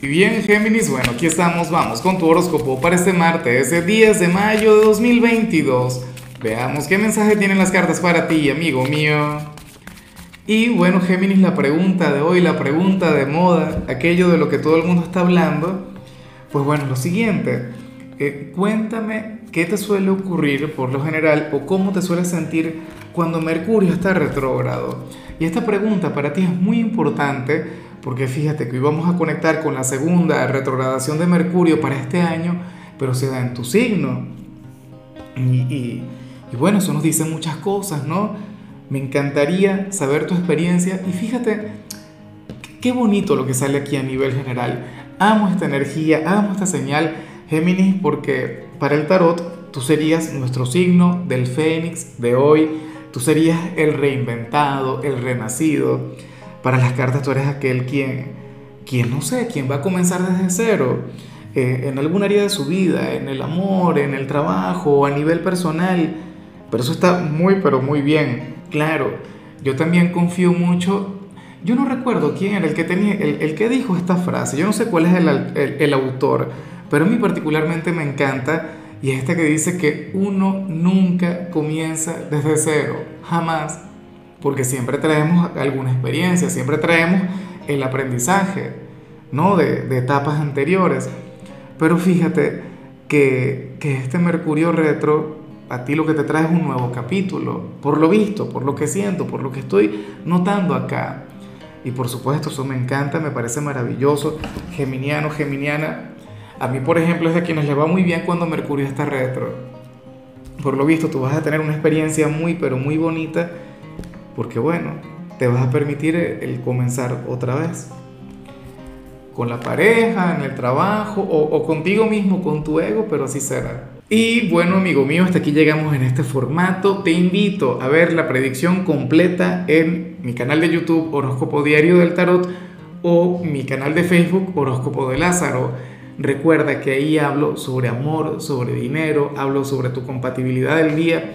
Y bien, Géminis, bueno, aquí estamos, vamos con tu horóscopo para este martes, ese 10 de mayo de 2022. Veamos qué mensaje tienen las cartas para ti, amigo mío. Y bueno, Géminis, la pregunta de hoy, la pregunta de moda, aquello de lo que todo el mundo está hablando, pues bueno, lo siguiente, eh, cuéntame qué te suele ocurrir por lo general o cómo te sueles sentir cuando Mercurio está retrógrado. Y esta pregunta para ti es muy importante porque fíjate que hoy vamos a conectar con la segunda retrogradación de Mercurio para este año, pero se da en tu signo. Y, bueno, eso nos dice muchas cosas, ¿no? Me encantaría saber tu experiencia y fíjate qué bonito lo que sale aquí a nivel general. Amo esta energía, amo esta señal, Géminis, porque para el tarot tú serías nuestro signo del Fénix de hoy, tú serías el reinventado, el renacido para las cartas tú eres aquel quien, quien no sé, quien va a comenzar desde cero, eh, en algún área de su vida, en el amor, en el trabajo, a nivel personal. Pero eso está muy, pero muy bien. Claro, yo también confío mucho. Yo no recuerdo quién era el que, tenía, el, que dijo esta frase. Yo no sé cuál es el, el autor, pero a mí particularmente me encanta. Y es esta que dice que uno nunca comienza desde cero, jamás porque siempre traemos alguna experiencia, siempre traemos el aprendizaje, ¿no? De, etapas anteriores. Pero fíjate que, que, este Mercurio retro a ti lo que te trae es un nuevo capítulo, por lo visto, por lo que siento, por lo que estoy notando acá. Y por supuesto, eso me encanta, me parece maravilloso. Geminiano, Geminiana. A mí, por ejemplo, es de quienes le va muy bien cuando Mercurio está retro. Por lo visto, tú vas a tener una experiencia muy, pero muy bonita porque bueno, te vas a permitir el comenzar otra vez. Con la pareja, en el trabajo o, contigo mismo, con tu ego, pero así será. Y bueno, amigo mío, hasta aquí llegamos en este formato. Te invito a ver la predicción completa en mi canal de YouTube Horóscopo Diario del Tarot o mi canal de Facebook Horóscopo de Lázaro. Recuerda que ahí hablo sobre amor, sobre dinero, hablo sobre tu compatibilidad del día